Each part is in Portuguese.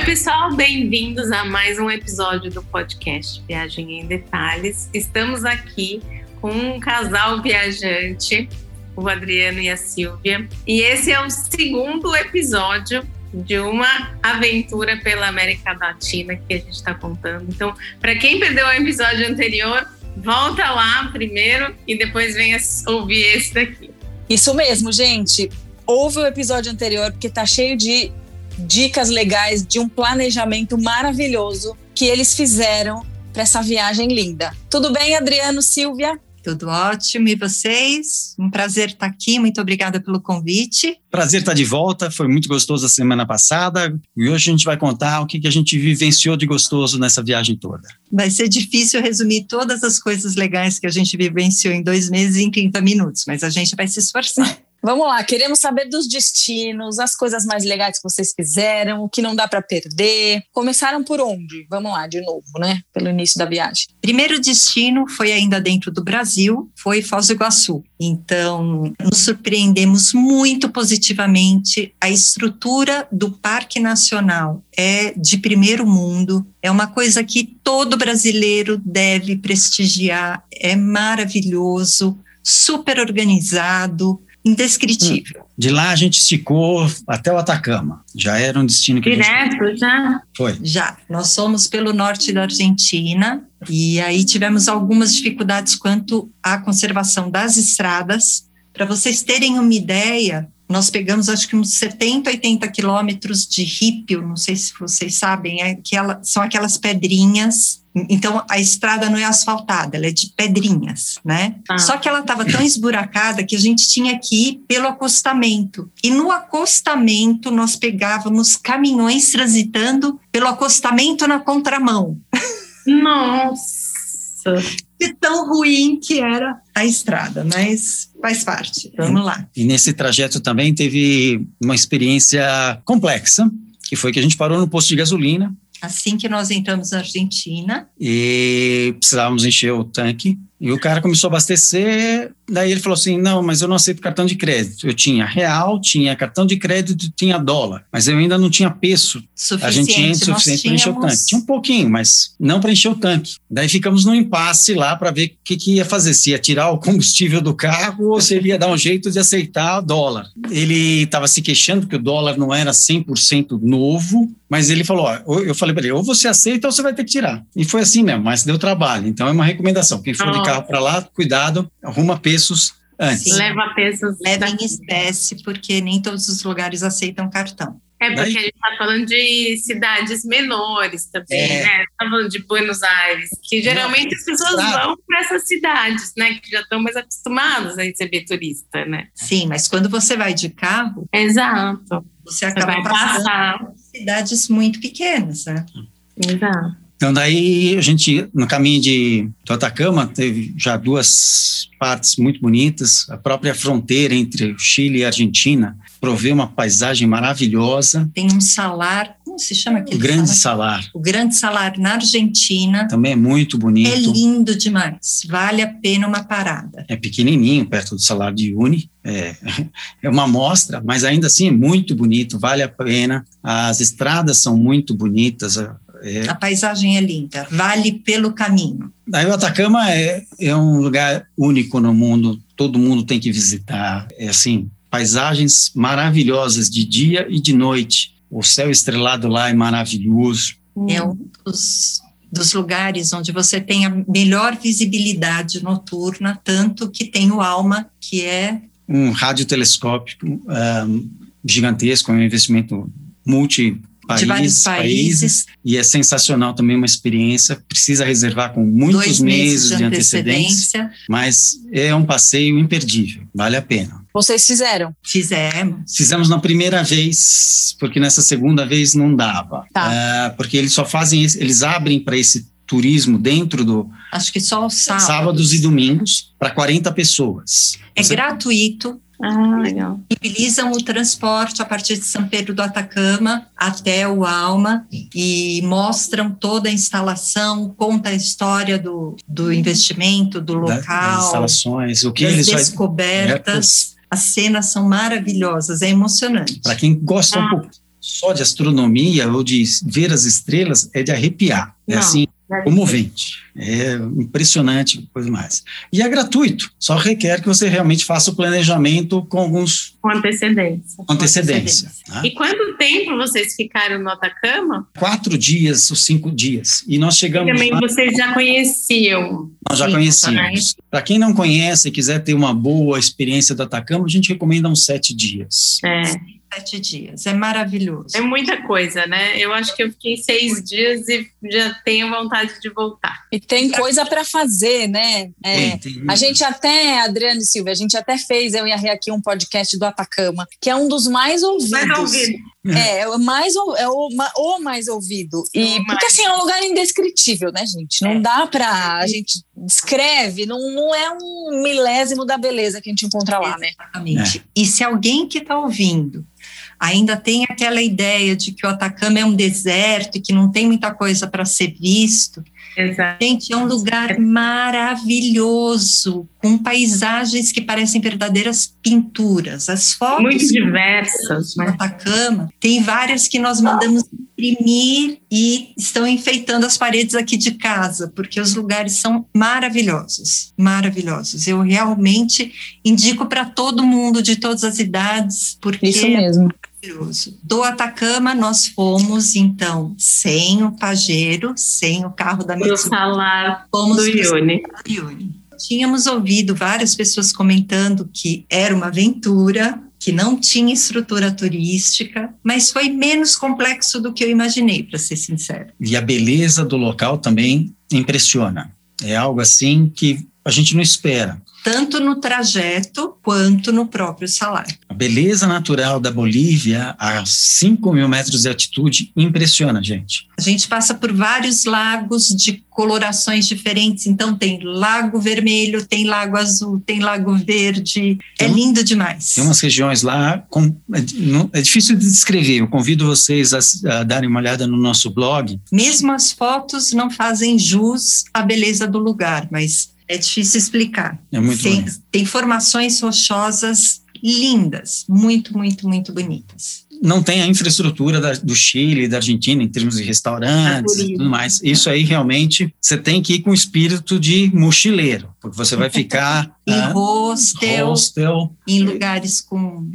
Oi, pessoal, bem-vindos a mais um episódio do podcast Viagem em Detalhes. Estamos aqui com um casal viajante, o Adriano e a Silvia, e esse é o segundo episódio de uma aventura pela América Latina que a gente está contando. Então, para quem perdeu o episódio anterior, volta lá primeiro e depois venha ouvir esse daqui. Isso mesmo, gente. Ouve o episódio anterior porque tá cheio de dicas legais de um planejamento maravilhoso que eles fizeram para essa viagem linda. Tudo bem, Adriano, Silvia? Tudo ótimo. E vocês? Um prazer estar aqui. Muito obrigada pelo convite. Prazer estar de volta. Foi muito gostoso a semana passada. E hoje a gente vai contar o que a gente vivenciou de gostoso nessa viagem toda. Vai ser difícil resumir todas as coisas legais que a gente vivenciou em dois meses em 30 minutos, mas a gente vai se esforçar. Vamos lá, queremos saber dos destinos, as coisas mais legais que vocês fizeram, o que não dá para perder. Começaram por onde? Vamos lá, de novo, né? Pelo início da viagem. Primeiro destino foi ainda dentro do Brasil, foi Foz do Iguaçu. Então, nos surpreendemos muito positivamente. A estrutura do Parque Nacional é de primeiro mundo, é uma coisa que todo brasileiro deve prestigiar, é maravilhoso, super organizado indescritível. De lá a gente esticou até o Atacama. Já era um destino que Direto, gente... já? Foi. Já. Nós somos pelo norte da Argentina e aí tivemos algumas dificuldades quanto à conservação das estradas. Para vocês terem uma ideia, nós pegamos acho que uns 70, 80 quilômetros de rípio, não sei se vocês sabem, é aquela, são aquelas pedrinhas. Então a estrada não é asfaltada, ela é de pedrinhas, né? Ah. Só que ela estava tão esburacada que a gente tinha que ir pelo acostamento. E no acostamento nós pegávamos caminhões transitando pelo acostamento na contramão. Nossa! De tão ruim que era a estrada, mas faz parte. Vamos lá. E nesse trajeto também teve uma experiência complexa, que foi que a gente parou no posto de gasolina. Assim que nós entramos na Argentina. E precisávamos encher o tanque. E o cara começou a abastecer, daí ele falou assim: não, mas eu não aceito cartão de crédito. Eu tinha real, tinha cartão de crédito, tinha dólar, mas eu ainda não tinha peso suficiente, suficiente para encher o tanque. Tinha um pouquinho, mas não para encher o tanque. Daí ficamos num impasse lá para ver o que, que, ia fazer: se ia tirar o combustível do carro ou se ele ia dar um jeito de aceitar o dólar. Ele estava se queixando que o dólar não era 100% novo, mas ele falou: ó, eu falei para ele, ou você aceita ou você vai ter que tirar. E foi assim mesmo, mas deu trabalho. Então é uma recomendação: quem for de carro para lá, cuidado, arruma pesos antes. Sim. Leva pesos. Leva em espécie, porque nem todos os lugares aceitam cartão. É porque a gente está falando de cidades menores também, é. né? Está falando de Buenos Aires, que geralmente Não, as pessoas claro. vão para essas cidades, né? Que já estão mais acostumadas a receber turista, né? Sim, mas quando você vai de carro. Exato. Você acaba você passando passar. cidades muito pequenas, né? Exato. Então, daí a gente, no caminho de, do Atacama, teve já duas partes muito bonitas. A própria fronteira entre o Chile e a Argentina provê uma paisagem maravilhosa. Tem um salar, como se chama aquele? O Grande salar? salar. O Grande Salar na Argentina. Também é muito bonito. É lindo demais. Vale a pena uma parada. É pequenininho, perto do Salar de Uni. É, é uma amostra, mas ainda assim é muito bonito, vale a pena. As estradas são muito bonitas, é. A paisagem é linda, vale pelo caminho. Daí o Atacama é, é um lugar único no mundo, todo mundo tem que visitar. É assim, paisagens maravilhosas de dia e de noite. O céu estrelado lá é maravilhoso. É um dos, dos lugares onde você tem a melhor visibilidade noturna, tanto que tem o ALMA, que é um radiotelescópio um, gigantesco, um investimento multi países, de vários países. países. E é sensacional também uma experiência. Precisa reservar com muitos Dois meses, de, de antecedência, antecedência, mas é um passeio imperdível, vale a pena. Vocês fizeram? Fizemos. Fizemos na primeira vez, porque nessa segunda vez não dava. Tá. Uh, porque eles só fazem, eles abrem para esse turismo dentro do. Acho que só os sábados. Sábados e domingos, para 40 pessoas. É Você... gratuito ah, legal. Utilizam o transporte a partir de São Pedro do Atacama até o Alma e mostram toda a instalação, conta a história do, do investimento, do local, das instalações, o que das eles descobertas. Vai... As cenas são maravilhosas, é emocionante. Para quem gosta ah. um pouco só de astronomia ou de ver as estrelas é de arrepiar. É Não. assim, comovente. É impressionante, coisa mais. E é gratuito, só requer que você realmente faça o planejamento com alguns Com antecedência. com antecedência. tá? E quanto tempo vocês ficaram no Atacama? Quatro dias ou cinco dias. E nós chegamos Também lá, vocês já conheciam. nós já conhecíamos. Para quem não conhece e quiser ter uma boa experiência do Atacama, a gente recomenda uns sete dias. É, Sete dias. É maravilhoso. é muita coisa, né? Eu acho que eu fiquei seis dias e já tenho vontade de voltar. E tem coisa para fazer, né? É, A gente até, Adriano e Silvia, a gente até fez, eu e a Rê aqui, um podcast do Atacama, que é um dos mais ouvidos. Mais ouvido. É, é o mais, ou- é o, o mais ouvido. E, O mais. porque assim, é um lugar indescritível, né, gente? Não É. dá pra. A gente descreve, não, não é um milésimo da beleza que a gente encontra lá, né? Exatamente. E se alguém que está ouvindo ainda tem aquela ideia de que o Atacama é um deserto e que não tem muita coisa para ser visto, Exato. gente, é um lugar maravilhoso, com paisagens que parecem verdadeiras pinturas. As fotos Muito diversas, do né? Atacama, tem várias que nós mandamos imprimir e estão enfeitando as paredes aqui de casa, porque os lugares são maravilhosos, maravilhosos. Eu realmente indico para todo mundo de todas as idades, porque Isso mesmo. Maravilhoso. Do Atacama, nós fomos, então, sem o Pajero, sem o carro da Mitsubishi, salar fomos do Ione. Yuri. Tínhamos ouvido várias pessoas comentando que era uma aventura, que não tinha estrutura turística, mas foi menos complexo do que eu imaginei, para ser sincero. E a beleza do local também impressiona. É algo assim que a gente não espera. Tanto no trajeto quanto no próprio salário. A beleza natural da Bolívia, a 5 mil metros de altitude, impressiona, gente. A gente passa por vários lagos de colorações diferentes, então tem lago vermelho, tem lago azul, tem lago verde. É Tem um- lindo demais. Tem umas regiões lá, com, é, não- é difícil de descrever. Eu convido vocês a, a darem uma olhada no nosso blog. Mesmo as fotos não fazem jus à beleza do lugar, mas é difícil explicar. É muito tem, bonito. tem formações rochosas lindas, muito, muito, muito bonitas. Não tem a infraestrutura da- do Chile, da Argentina, em termos de restaurantes e tudo mais. Isso aí realmente você tem que ir com o espírito de mochileiro, porque você vai ficar Em ah, hostel, hostel, em lugares com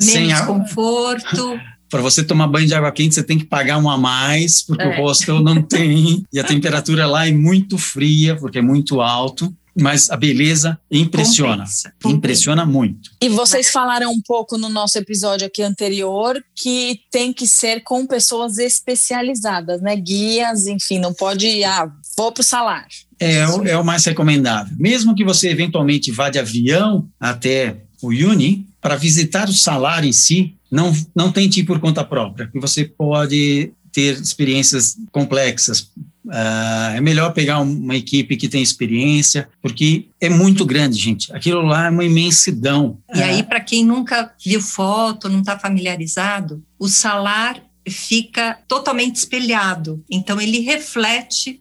sem menos a- conforto. Para você tomar banho de água quente, você tem que pagar um a mais, porque É. o hostel não tem. E a temperatura lá é muito fria, porque é muito alto. Mas a beleza impressiona. Compensa. Impressiona muito. E vocês falaram um pouco no nosso episódio aqui anterior que tem que ser com pessoas especializadas, né? Guias, enfim, não pode, ah, vou pro salário. É, o- é o mais recomendável. Mesmo que você eventualmente vá de avião até o Uni, para visitar o salário em si, não, não tente ir por conta própria, porque você pode ter experiências complexas. Ah, é melhor pegar um- uma equipe que tem experiência, porque é muito grande, gente. Aquilo lá é uma imensidão. E Ah, aí, para quem nunca viu foto, não está familiarizado, o salar fica totalmente espelhado. Então, ele reflete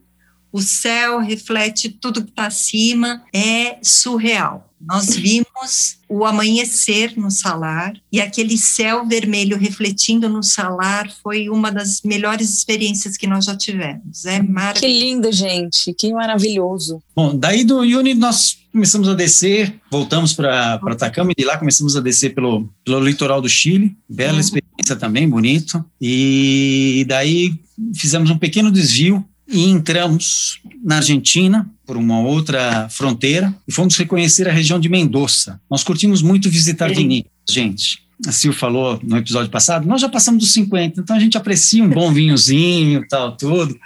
o céu, reflete tudo que está acima. É surreal. Nós vimos o amanhecer no salar e aquele céu vermelho refletindo no salar foi uma das melhores experiências que nós já tivemos. É Que maravilhoso. lindo, gente, que maravilhoso. Bom, daí do Uni nós começamos a descer, voltamos para Atacama e de lá começamos a descer pelo, pelo litoral do Chile. Bela Uhum. experiência também, bonito. E daí fizemos um pequeno desvio e entramos na Argentina por uma outra fronteira e fomos reconhecer a região de Mendoza. Nós curtimos muito visitar vinícolas, gente. A Sil falou no episódio passado, nós já passamos dos 50, então a gente aprecia um bom vinhozinho tal, tudo.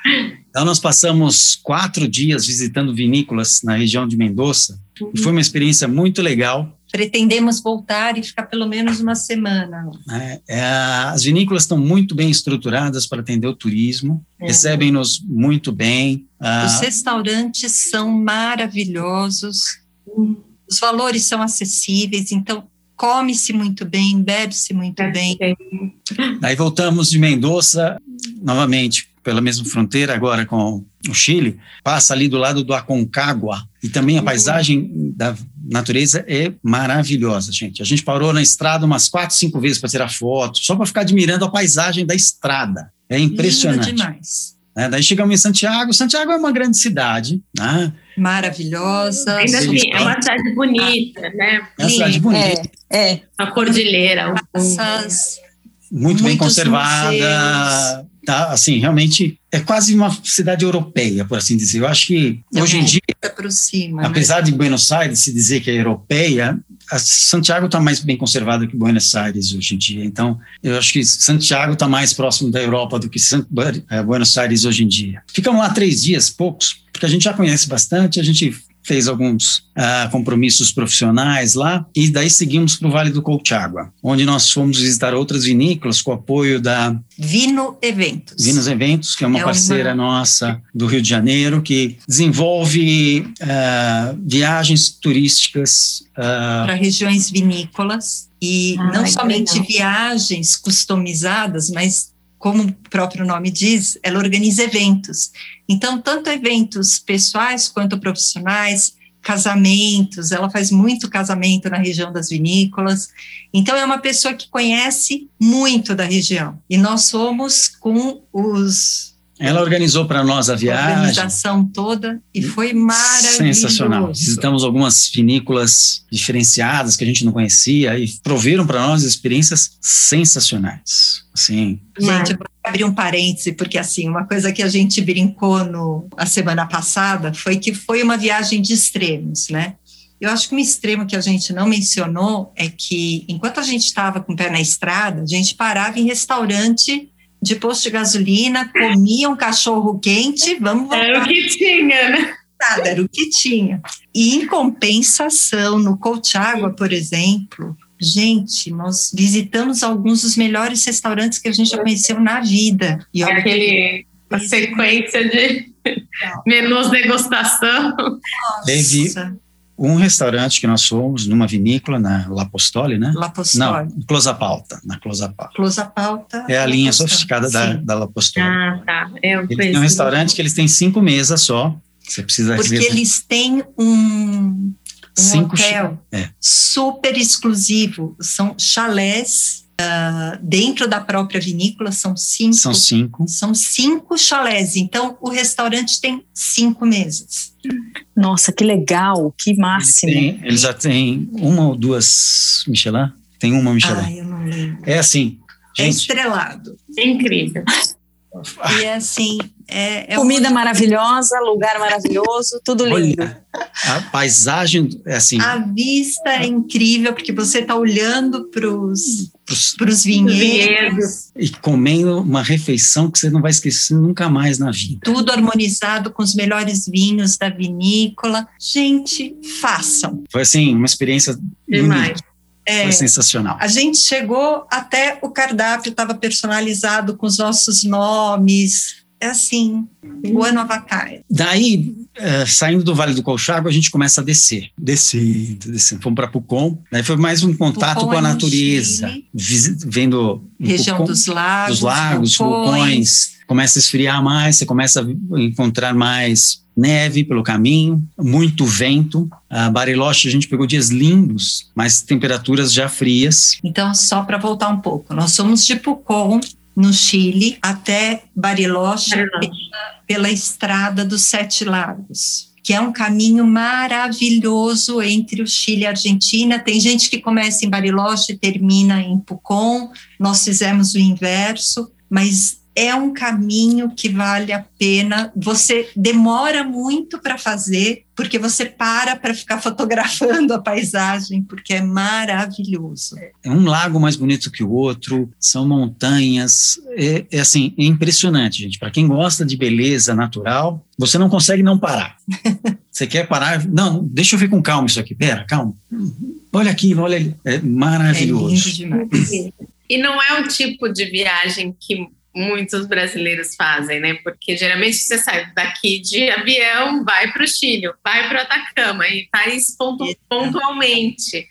Então, nós passamos quatro dias visitando vinícolas na região de Mendoza e foi uma experiência muito legal. Pretendemos voltar e ficar pelo menos uma semana. né? É, as vinícolas estão muito bem estruturadas para atender o turismo, É. recebem-nos muito bem. Ah, Os restaurantes são maravilhosos, os valores são acessíveis, então come-se muito bem, bebe-se muito bem. Daí voltamos de Mendoza, novamente, pela mesma fronteira, agora com o Chile, passa ali do lado do Aconcagua, e também a Uhum. paisagem da natureza é maravilhosa, gente. A gente parou na estrada umas quatro, cinco vezes para tirar foto, só para ficar admirando a paisagem da estrada. É impressionante. Lindo demais. né? Daí chegamos em Santiago. Santiago é uma grande cidade, né? Maravilhosa. Ainda assim, é uma cidade bonita, né? É uma cidade bonita, É, é. A cordilheira. o- Praças, muito bem conservada. museus. Tá, assim, realmente é quase uma cidade europeia, por assim dizer. Eu acho que hoje em É. dia, aproxima. né? apesar de Buenos Aires se dizer que é europeia, Santiago está mais bem conservada que Buenos Aires hoje em dia. Então, eu acho que Santiago está mais próximo da Europa do que eh, Buenos Aires hoje em dia. Ficamos lá três dias, poucos, porque a gente já conhece bastante, a gente fez alguns ah, compromissos profissionais lá e daí seguimos para o Vale do Colchagua, onde nós fomos visitar outras vinícolas com o apoio da Vino Eventos. Vinos Eventos, que é uma É uma- parceira nossa do Rio de Janeiro, que desenvolve ah, viagens turísticas. ah, para regiões vinícolas e Ah, não somente legal. viagens customizadas, mas como o próprio nome diz, ela organiza eventos. Então, tanto eventos pessoais quanto profissionais, casamentos, ela faz muito casamento na região das vinícolas. Então, é uma pessoa que conhece muito da região. E nós somos com os ela organizou para nós a a viagem. organização toda e foi maravilhoso. Sensacional. Visitamos algumas vinícolas diferenciadas que a gente não conhecia e proveram para nós experiências sensacionais. Assim, Gente, eu vou abrir um parêntese, porque assim, uma coisa que a gente brincou no, a semana passada foi que foi uma viagem de extremos, né? Eu acho que um extremo que a gente não mencionou é que, enquanto a gente estava com o pé na estrada, a gente parava em restaurante de posto de gasolina, comia um cachorro quente, vamos voltar Era o que tinha, né? nada, era o que tinha. E em compensação, no Colchagua, por exemplo, gente, nós visitamos alguns dos melhores restaurantes que a gente já conheceu na vida. E olha que Aquele, a sequência de menus degustação. Teve- Nossa, um restaurante que nós fomos, numa vinícola, na La Postoli, né? La Não. Closa Pauta, na Closa Pauta. Close a pauta. É a linha Postoli. sofisticada da, Sim, da La Postoli. Ah, tá. Eu Eles têm conheci. um restaurante que eles têm cinco mesas só. Você precisa Porque reservar eles têm um, um cinco hotel é. super exclusivo. São chalés ah, dentro da própria vinícola, são cinco. São cinco. São cinco chalés. Então, o restaurante tem cinco mesas. Nossa, que legal, que máximo. têm- eles já têm uma ou duas Michelin? Tem uma Michelin. Ai, eu não lembro. É assim, É gente, estrelado. Incrível. E é assim, é, é Comida uma- maravilhosa, lugar maravilhoso, tudo lindo. olha, a paisagem, é assim, A vista é incrível, porque você está olhando para os pros- vinhedos, Vinhedos. e comendo uma refeição que você não vai esquecer nunca mais na vida. tudo harmonizado com os melhores vinhos da vinícola. Gente, façam. Foi assim, uma experiência Demais. única, É, foi sensacional. a gente chegou até o cardápio estava personalizado com os nossos nomes. É assim, o ano avacai. Daí, eh, saindo do Vale do Colchago, a gente começa a descer. Descendo, descendo. Fomos para Pucon. Daí foi mais um contato Pucon com a é natureza. Vendo Região Pucon- dos lagos, dos lagos, vulcões, começa a esfriar mais, você começa a encontrar mais neve pelo caminho, muito vento. A Bariloche a gente pegou dias lindos, mas temperaturas já frias. Então, só para voltar um pouco, nós somos de Pucón, no Chile, até Bariloche, Bariloche. pela estrada dos Sete Lagos, que é um caminho maravilhoso entre o Chile e a Argentina. Tem gente que começa em Bariloche e termina em Pucón. Nós fizemos o inverso, mas é um caminho que vale a pena. Você demora muito para fazer, porque você para para ficar fotografando a paisagem, porque é maravilhoso. É um lago mais bonito que o outro, são montanhas. É, é assim, é impressionante, gente. Para quem gosta de beleza natural, você não consegue não parar. Você quer parar? Não, deixa eu ver com calma isso aqui. Pera, calma. Olha aqui, olha ali. É É lindo maravilhoso. demais. E não é o tipo de viagem que muitos brasileiros fazem, né? Porque geralmente você sai daqui de avião, vai para o Chile, vai para o Atacama e faz pontu pontualmente.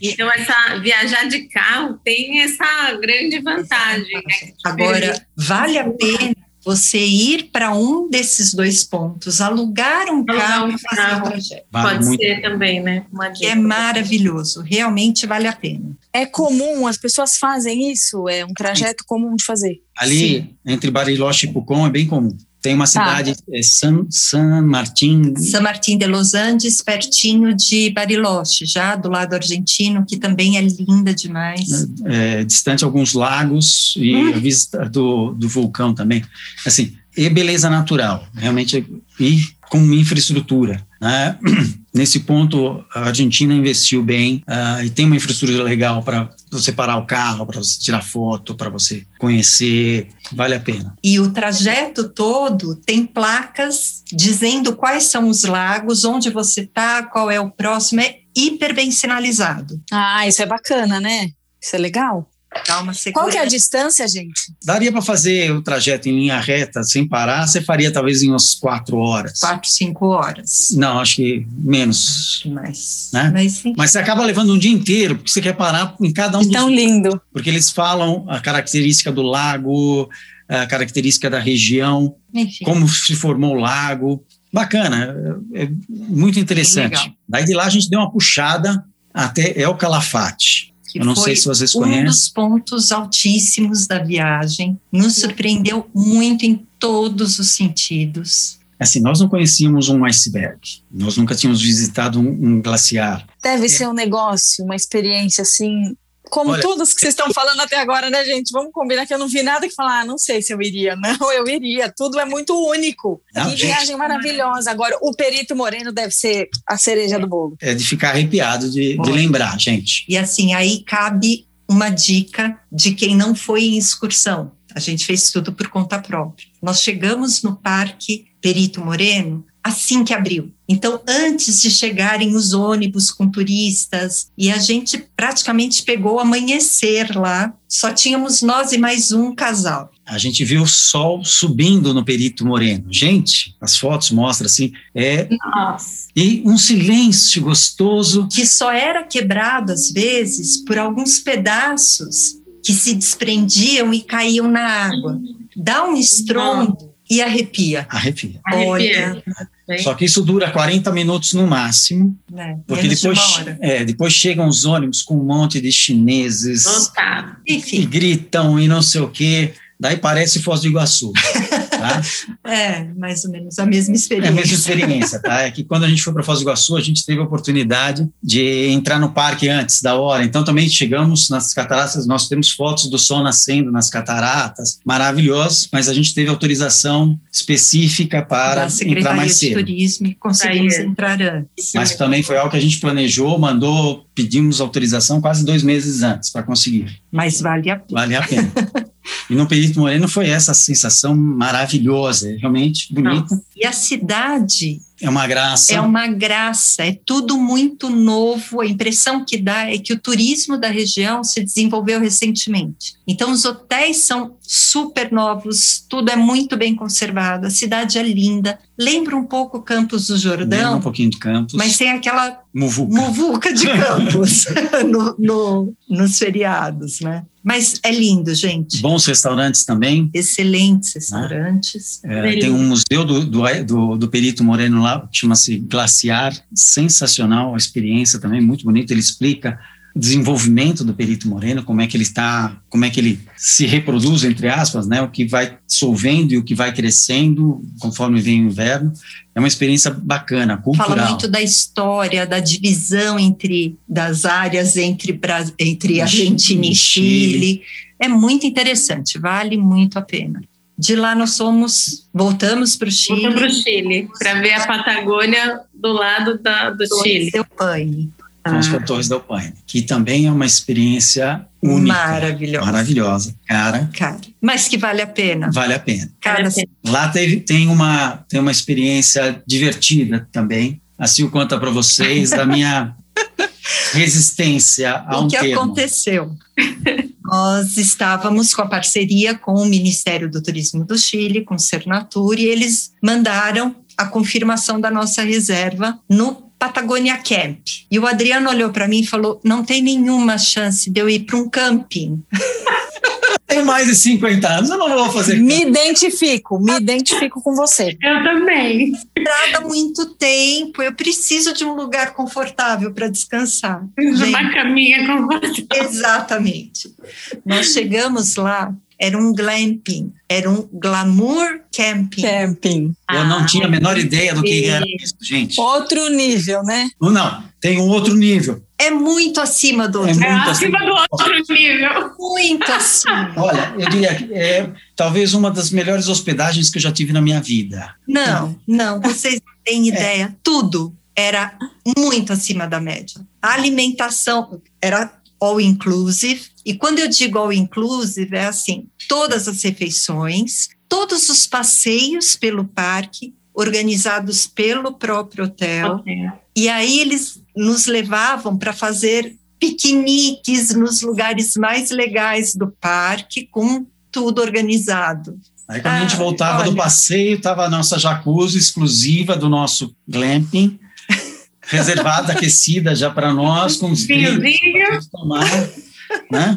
Então, essa viajar de carro tem essa grande vantagem. Né? Agora, vale a pena você ir para um desses dois pontos, alugar um Alugar carro um e fazer carro. Vale Pode ser também, né? Uma Que é maravilhoso, realmente vale a pena. É comum, as pessoas fazem isso? É um trajeto comum de fazer. Ali, entre Bariloche e Pucón, é bem comum. Tem uma cidade, é San, San Martín, San Martín de los Andes, pertinho de Bariloche, já do lado argentino, que também é linda demais. é, distante alguns lagos e Hum. a vista do, do vulcão também. Assim, e beleza natural, realmente, e com infraestrutura. Né? Nesse ponto, a Argentina investiu bem ah, e tem uma infraestrutura legal para você parar o carro, para você tirar foto, para você conhecer, vale a pena. E o trajeto todo tem placas dizendo quais são os lagos, onde você está, qual é o próximo, é hiper bem sinalizado. Ah, isso é bacana, né? Isso é legal. Dá uma Qual que é a distância, gente? Daria para fazer o trajeto em linha reta sem parar, você faria talvez em umas quatro horas. Quatro, cinco horas. Não, acho que menos. Mas, Né? mas sim. Mas você acaba levando um dia inteiro, porque você quer parar em cada um dos Tão lindo. porque eles falam a característica do lago, a característica da região, Enfim, como se formou o lago. Bacana, é, é muito interessante. Daí de lá a gente deu uma puxada até El Calafate. Que Eu não foi sei se vocês um conhecem. dos pontos altíssimos da viagem. Nos surpreendeu muito em todos os sentidos. Assim, nós não conhecíamos um iceberg, nós nunca tínhamos visitado um, um glaciar. Deve É. ser um negócio, uma experiência assim. Como Olha- todas que vocês estão falando até agora, né, gente? Vamos combinar que eu não vi nada que falar, ah, não sei se eu iria. Não, eu iria. Tudo é muito único. Não, que gente. viagem maravilhosa. Agora, o Perito Moreno deve ser a cereja do bolo. É de ficar arrepiado de, de lembrar, gente. E assim, aí cabe uma dica de quem não foi em excursão. A gente fez tudo por conta própria. Nós chegamos no Parque Perito Moreno assim que abriu. Então, antes de chegarem os ônibus com turistas, e a gente praticamente pegou o amanhecer lá, só tínhamos nós e mais um casal. A gente viu o sol subindo no Perito Moreno. Gente, as fotos mostram assim, é Nossa. e um silêncio gostoso. que só era quebrado às vezes por alguns pedaços que se desprendiam e caíam na água. Dá um estrondo e arrepia. Arrepia. Arrepiante. Só que isso dura 40 minutos no máximo, Né? porque de depois, hora. é, depois chegam os ônibus com um monte de chineses Lotado. e Enfim, gritam e não sei o quê. Daí parece Foz do Iguaçu. Tá? é mais ou menos a mesma É a experiência. mesma experiência, tá? É que quando a gente foi para Foz do Iguaçu, a gente teve a oportunidade de entrar no parque antes da hora. Então também chegamos nas cataratas, nós temos fotos do sol nascendo nas cataratas, maravilhoso, mas a gente teve autorização específica para entrar Secretaria mais de cedo. Turismo e conseguimos Aí. entrar antes. Mas também foi algo que a gente planejou, mandou, pedimos autorização quase dois meses antes para conseguir. Mas vale a pena. Vale a pena. E no Perito Moreno foi essa sensação maravilhosa, realmente bonita. E a cidade É uma graça. É uma graça, é tudo muito novo. A impressão que dá é que o turismo da região se desenvolveu recentemente. Então, os hotéis são super novos, tudo é muito bem conservado, a cidade é linda. Lembra um pouco Campos do Lembra um Jordão, pouquinho de Campos. mas tem aquela Muvuca. muvuca de Campos no- no- nos feriados, né? Mas é lindo, gente. Bons restaurantes também. Excelentes restaurantes. É, Delícia. tem um museu do, do, do, do Perito Moreno lá, chama-se Glaciar. Sensacional a experiência também, muito bonito. Ele explica o desenvolvimento do Perito Moreno, como é que ele está, como é que ele se reproduz, entre aspas, né? O que vai solvendo e o que vai crescendo conforme vem o inverno. É uma experiência bacana, cultural. Fala muito da história, da divisão entre das áreas entre, entre Argentina e Chile. Chile. É muito interessante, vale muito a pena. De lá nós somos, voltamos para o Chile. Volta para o Chile, para ver a Patagônia do lado da, do Chile. Seu Paine. Fomos para Torres del Paine, que também é uma experiência única, Maravilhosa. maravilhosa, cara, Cara, mas que vale a pena. vale a pena. Cara, Lá teve, tem, uma, tem uma experiência divertida também. A Sil conta para vocês da minha resistência a um o que termo. aconteceu? Nós estávamos com a parceria com o Ministério do Turismo do Chile, com o Cernatur, e eles mandaram a confirmação da nossa reserva no Patagonia Camp. E o Adriano olhou para mim e falou: não tem nenhuma chance de eu ir para um camping. tenho mais de 50 anos, eu não vou fazer. Me identifico, me identifico com você. Eu também. Estrada muito tempo, eu preciso de um lugar confortável para descansar. De uma caminha com você. Exatamente. Nós chegamos lá, era um glamping, era um glamour camping. Camping. Eu não tinha a menor ideia do que era isso, gente. Outro nível, né? Não, tem um outro nível. É muito acima do É outro. É muito acima assim. do outro nível. Muito acima. Olha, eu diria que é talvez uma das melhores hospedagens que eu já tive na minha vida. Não, não, vocês não têm ideia. Tudo era muito acima da média. A alimentação era all inclusive. E quando eu digo all inclusive, é assim: todas as refeições, todos os passeios pelo parque, organizados pelo próprio hotel. E aí eles nos levavam para fazer piqueniques nos lugares mais legais do parque, com tudo organizado. Aí quando a gente Ah, voltava do olha. passeio, estava a nossa jacuzzi exclusiva do nosso glamping, reservada, aquecida já para nós, com os pra tomar, né?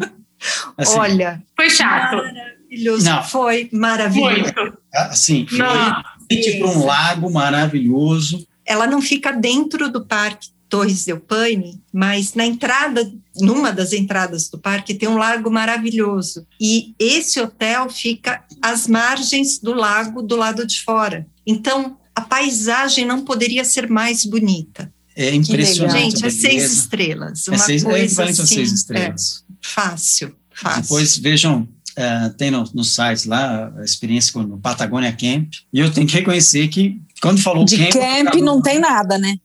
Assim, Olha, Foi chato. maravilhoso. Não. Foi maravilhoso. Muito. assim, foi Não. Para um lago maravilhoso. Ela não fica dentro do parque Torres del Paine, mas na entrada, numa das entradas do parque, tem um lago maravilhoso. E esse hotel fica às margens do lago, do lado de fora. Então, a paisagem não poderia ser mais bonita. É impressionante. Gente, a é seis estrelas. É, Uma seis, é coisa equivalente a assim, seis é, estrelas. fácil, fácil. Depois vejam, eh, tem no, no site lá a experiência com no Patagonia Camp. E eu tenho que reconhecer que quando falou De camp. camp não tem nada, né?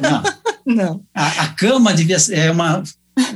Não, não. Não, A, a cama devia ser é uma.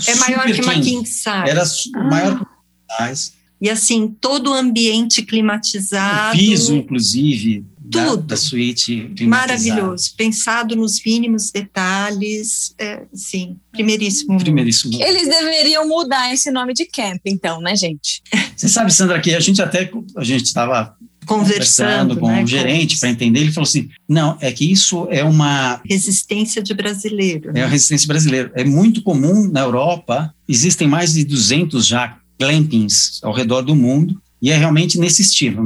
é maior que uma king. king size. Era su- maior que uma size. E assim, todo o ambiente O climatizado. piso, inclusive, Tudo. da suíte. climatizada. Maravilhoso, pensado nos mínimos detalhes, é, sim, primeiríssimo. mundo. Primeiríssimo. Eles deveriam mudar esse nome de camp, então, né, gente? Você sabe, Sandra, que a gente até a gente estava Conversando, com né, o gerente para entender. Ele falou assim: não, é que isso é uma resistência de brasileiro. é né? a resistência brasileira. É muito comum na Europa. Existem mais de 200 já glampings ao redor do mundo. E é realmente nesse estilo.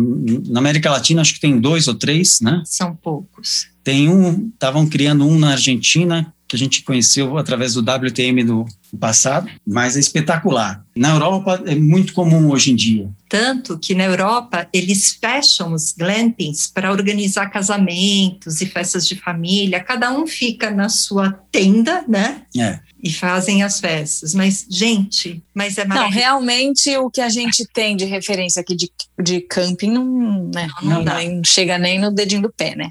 Na América Latina, acho que tem dois ou três, né? São poucos. Tem um, estavam criando um na Argentina, que a gente conheceu através do WTM do passado, mas é espetacular. Na Europa é muito comum hoje em dia. Tanto que na Europa eles fecham os glampings para organizar casamentos e festas de família. Cada um fica na sua tenda, né? É. E fazem as festas. Mas, gente, mas é Não, maravilhoso. realmente o que a gente tem de referência aqui de, de camping não, né, Não não, nem chega nem no dedinho do pé, né?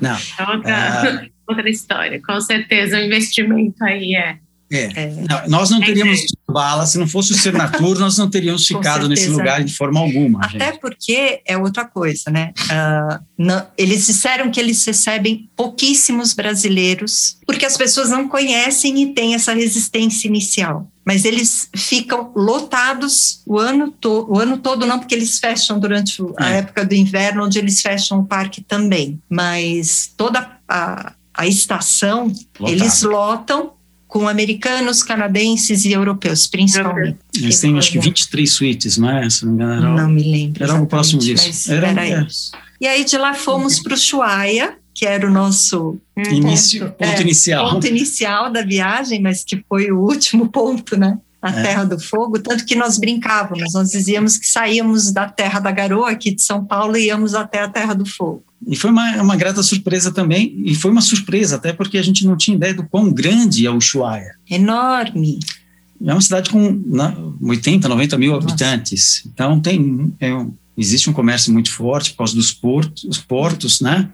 Não, É outra, outra história. Com certeza o investimento aí é. É. É, Não, nós não teríamos tido bala, se não fosse o Senatur, nós não teríamos ficado nesse lugar de forma alguma. Até gente. porque é outra coisa, né? Ah, não- eles disseram que eles recebem pouquíssimos brasileiros, porque as pessoas não conhecem e têm essa resistência inicial. Mas eles ficam lotados o ano, to o ano todo, não, porque eles fecham durante o- a É. época do inverno, onde eles fecham o parque também. Mas toda a, a estação, Lotado. eles lotam com americanos, canadenses e europeus, principalmente. Eles têm acho que 23 suítes, não é? Se não me engano, Não me lembro. era algo próximo disso. Era- era, é. isso. E aí de lá fomos para o Chuaia, que era o nosso início, ponto, ponto é, inicial. ponto inicial da viagem, mas que foi o último ponto, né? A É. Terra do Fogo, tanto que nós brincávamos, nós dizíamos que saíamos da Terra da Garoa, aqui de São Paulo, e íamos até a Terra do Fogo. E foi uma, uma grata surpresa também, e foi uma surpresa até porque a gente não tinha ideia do quão grande é o Ushuaia. Enorme. É uma cidade com né, 80, 90 mil habitantes. Então tem é existe um comércio muito forte por causa dos portos, os portos, né?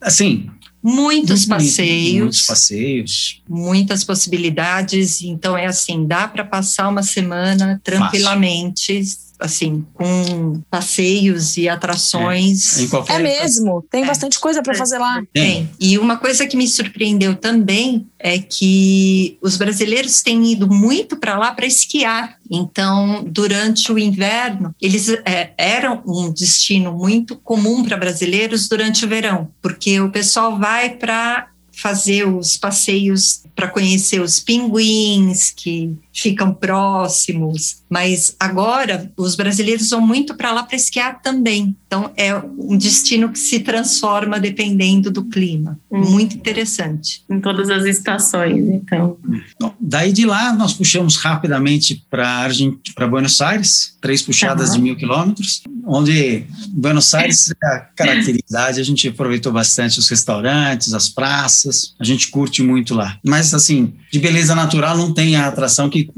Assim, Muitos muito bonito, passeios, muitos passeios. muitas possibilidades. Então é assim, dá para passar uma semana tranquilamente, assim, com passeios e atrações. Em qualquer É mesmo, tem É. bastante coisa para fazer lá. Tem. Tem. E uma coisa que me surpreendeu também é que os brasileiros têm ido muito para lá para esquiar. Então, durante o inverno, eles é, eram um destino muito comum para brasileiros durante o verão, porque o pessoal vai para fazer os passeios para conhecer os pinguins que ficam próximos, mas agora os brasileiros vão muito para lá para esquiar também. Então é um destino que se transforma dependendo do clima. Hum. Muito interessante. Em todas as estações, então. Bom, daí de lá nós puxamos rapidamente para para Buenos Aires, três puxadas uhum. de mil quilômetros, onde Buenos Aires é a característica, a gente aproveitou bastante os restaurantes, as praças, a gente curte muito lá. Mas assim, de beleza natural não tem a atração que,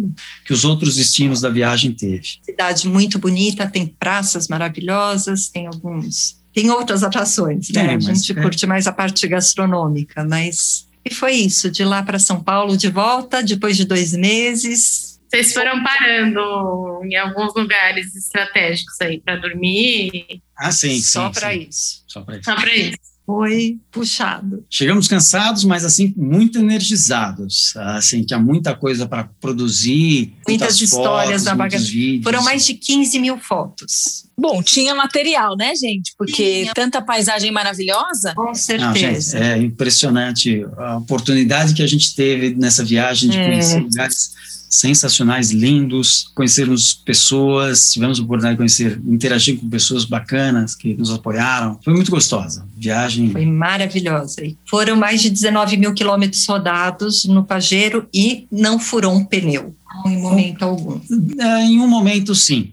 que os outros destinos da viagem teve. Cidade muito bonita, tem praças maravilhosas, tem alguns. Tem outras atrações, né? Tem, a gente é. curte mais a parte gastronômica, mas. E foi isso, de lá para São Paulo de volta, depois de dois meses. Vocês foram parando em alguns lugares estratégicos aí para dormir? Ah, sim. Só para isso. Só para isso. Só para isso foi puxado. Chegamos cansados, mas assim muito energizados, assim tinha muita coisa para produzir, muitas, muitas histórias da bagagem. Foram mais de 15 mil fotos. Bom, tinha material, né, gente? Porque tinha. tanta paisagem maravilhosa. Com certeza. Não, gente, é impressionante a oportunidade que a gente teve nessa viagem de é. conhecer lugares sensacionais, lindos, conhecermos pessoas, tivemos a oportunidade de conhecer, interagir com pessoas bacanas que nos apoiaram. Foi muito gostosa. Viagem. Foi maravilhosa. E foram mais de 19 mil quilômetros rodados no Pajero e não furou um pneu em momento algum. É, em um momento, sim.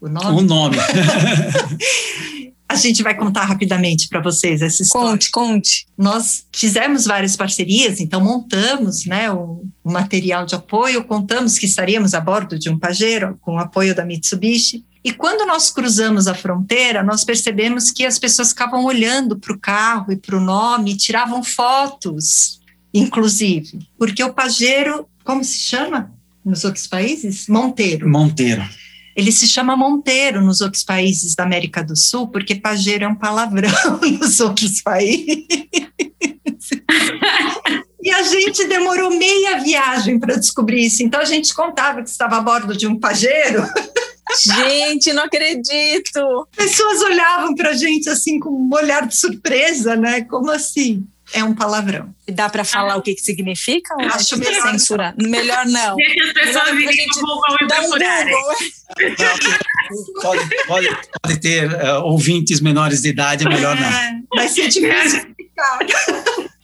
O nome? O nome. A gente vai contar rapidamente para vocês essa história. Conte, conte. Nós fizemos várias parcerias, então montamos né, o, o material de apoio, contamos que estaríamos a bordo de um Pajero com o apoio da Mitsubishi. E quando nós cruzamos a fronteira, nós percebemos que as pessoas ficavam olhando para o carro e para o nome, tiravam fotos, inclusive, porque o Pajero, como se chama nos outros países? Monteiro. Monteiro. Ele se chama Monteiro nos outros países da América do Sul, porque pajeiro é um palavrão nos outros países. e a gente demorou meia viagem para descobrir isso. Então a gente contava que estava a bordo de um pajeiro. Gente, não acredito! Pessoas olhavam para a gente assim com um olhar de surpresa, né? Como assim? É um palavrão. E dá para falar ah, o que, que significa? Ou acho melhor censurar? Melhor não. Deixa as pessoas virem no Google e procurarem. Pode, pode, pode ter uh, ouvintes menores de idade, é melhor não. É, vai ser difícil explicar.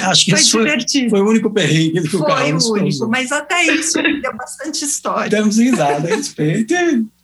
Acho que foi foi, foi, o único perrengue que foi o Foi o único, mas até isso deu bastante história. Demos risada a respeito.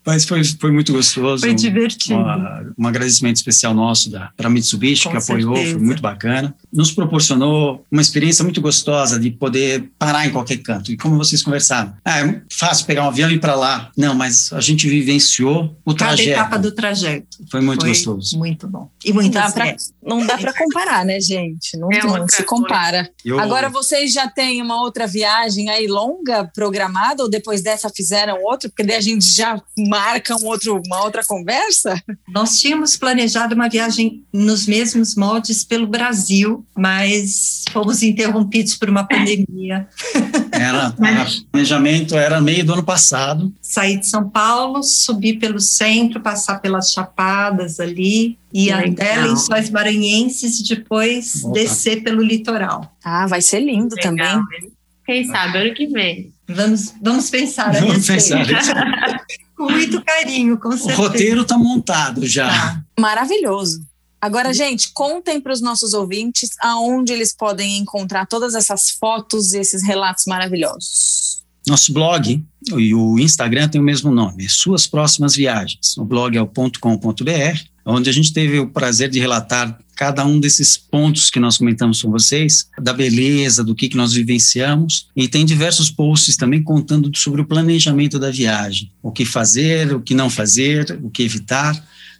Mas foi, foi muito gostoso. Foi divertido. Um, um agradecimento especial nosso para a Mitsubishi, Com que apoiou, certeza. foi muito bacana. Nos proporcionou uma experiência muito gostosa de poder parar em qualquer canto. E como vocês conversaram, ah, é fácil pegar um avião e ir para lá. Não, mas a gente vivenciou o Cada trajeto. Cada etapa do trajeto. Foi muito foi gostoso. Muito bom. E pra, Não dá para comparar, né, gente? Não, é não se compara. Eu... Agora, vocês já têm uma outra viagem aí longa programada ou depois dessa fizeram outra? Porque daí a gente já marca um outro, uma outra conversa? Nós tínhamos planejado uma viagem nos mesmos moldes pelo Brasil, mas fomos interrompidos por uma pandemia. Era, o planejamento era meio do ano passado. Sair de São Paulo, subir pelo centro, passar pelas chapadas ali, e até Lençóis Maranhenses e depois Volta. descer pelo litoral. Ah, vai ser lindo Legal. também. Quem sabe ano que vem. Vamos, vamos pensar. Vamos pensar. com muito carinho, com certeza. O roteiro está montado já. Tá. Maravilhoso. Agora, gente, contem para os nossos ouvintes aonde eles podem encontrar todas essas fotos e esses relatos maravilhosos. Nosso blog e o Instagram tem o mesmo nome, Suas Próximas Viagens. O blog é o .com.br, onde a gente teve o prazer de relatar cada um desses pontos que nós comentamos com vocês, da beleza, do que, que nós vivenciamos, e tem diversos posts também contando sobre o planejamento da viagem, o que fazer, o que não fazer, o que evitar,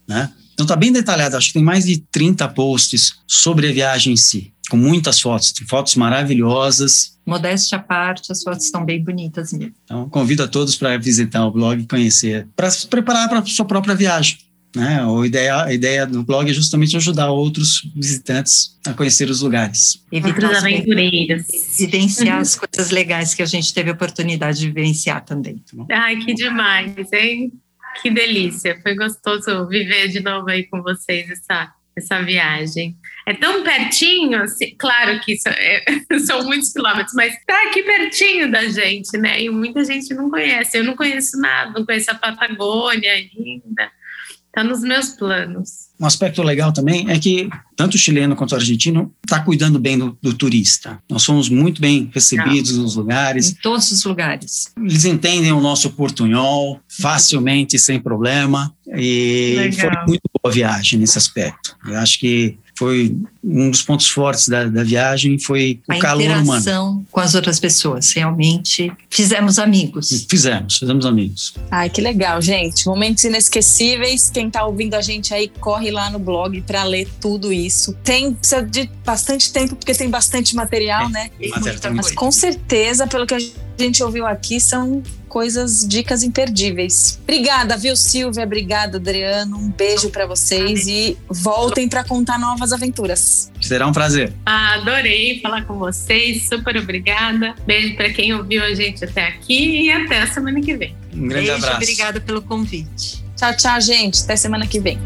né? Então está bem detalhado, acho que tem mais de 30 posts sobre a viagem em si, com muitas fotos, fotos maravilhosas. Modéstia à parte, as fotos estão bem bonitas mesmo. Então convido a todos para visitar o blog e conhecer, para se preparar para a sua própria viagem. Né? A, ideia, a ideia do blog é justamente ajudar outros visitantes a conhecer os lugares. Outros aventureiros. Vivenciar as coisas legais que a gente teve a oportunidade de vivenciar também. Ai, que demais, hein? Que delícia. Foi gostoso viver de novo aí com vocês essa, essa viagem. É tão pertinho, assim, claro que é, são muitos quilômetros, mas tá aqui pertinho da gente, né? E muita gente não conhece. Eu não conheço nada, não conheço a Patagônia ainda. Está nos meus planos. Um aspecto legal também é que tanto o chileno quanto o argentino está cuidando bem do, do, turista. Nós somos muito bem recebidos nos lugares. Em todos os lugares. Eles entendem o nosso portunhol facilmente, sem problema. E legal. foi muito boa a viagem nesse aspecto. Eu acho que foi um dos pontos fortes da, da viagem foi o a calor humano. A interação com as outras pessoas, realmente fizemos amigos. Fizemos, fizemos amigos. Ai, que legal, gente. Momentos inesquecíveis. Quem está ouvindo a gente aí, corre lá no blog para ler tudo isso. Tem, precisa de bastante tempo, porque tem bastante material, é, né? Material Mas com certeza, pelo que a gente ouviu aqui, são coisas, dicas imperdíveis. Obrigada, viu, Silvia? Obrigada, Adriano. Um beijo para vocês e voltem para contar novas aventuras. Será um prazer. Ah, adorei falar com vocês. Super obrigada. Beijo para quem ouviu a gente até aqui e até a semana que vem. Um grande beijo, abraço. Obrigada pelo convite. Tchau, tchau, gente. Até semana que vem.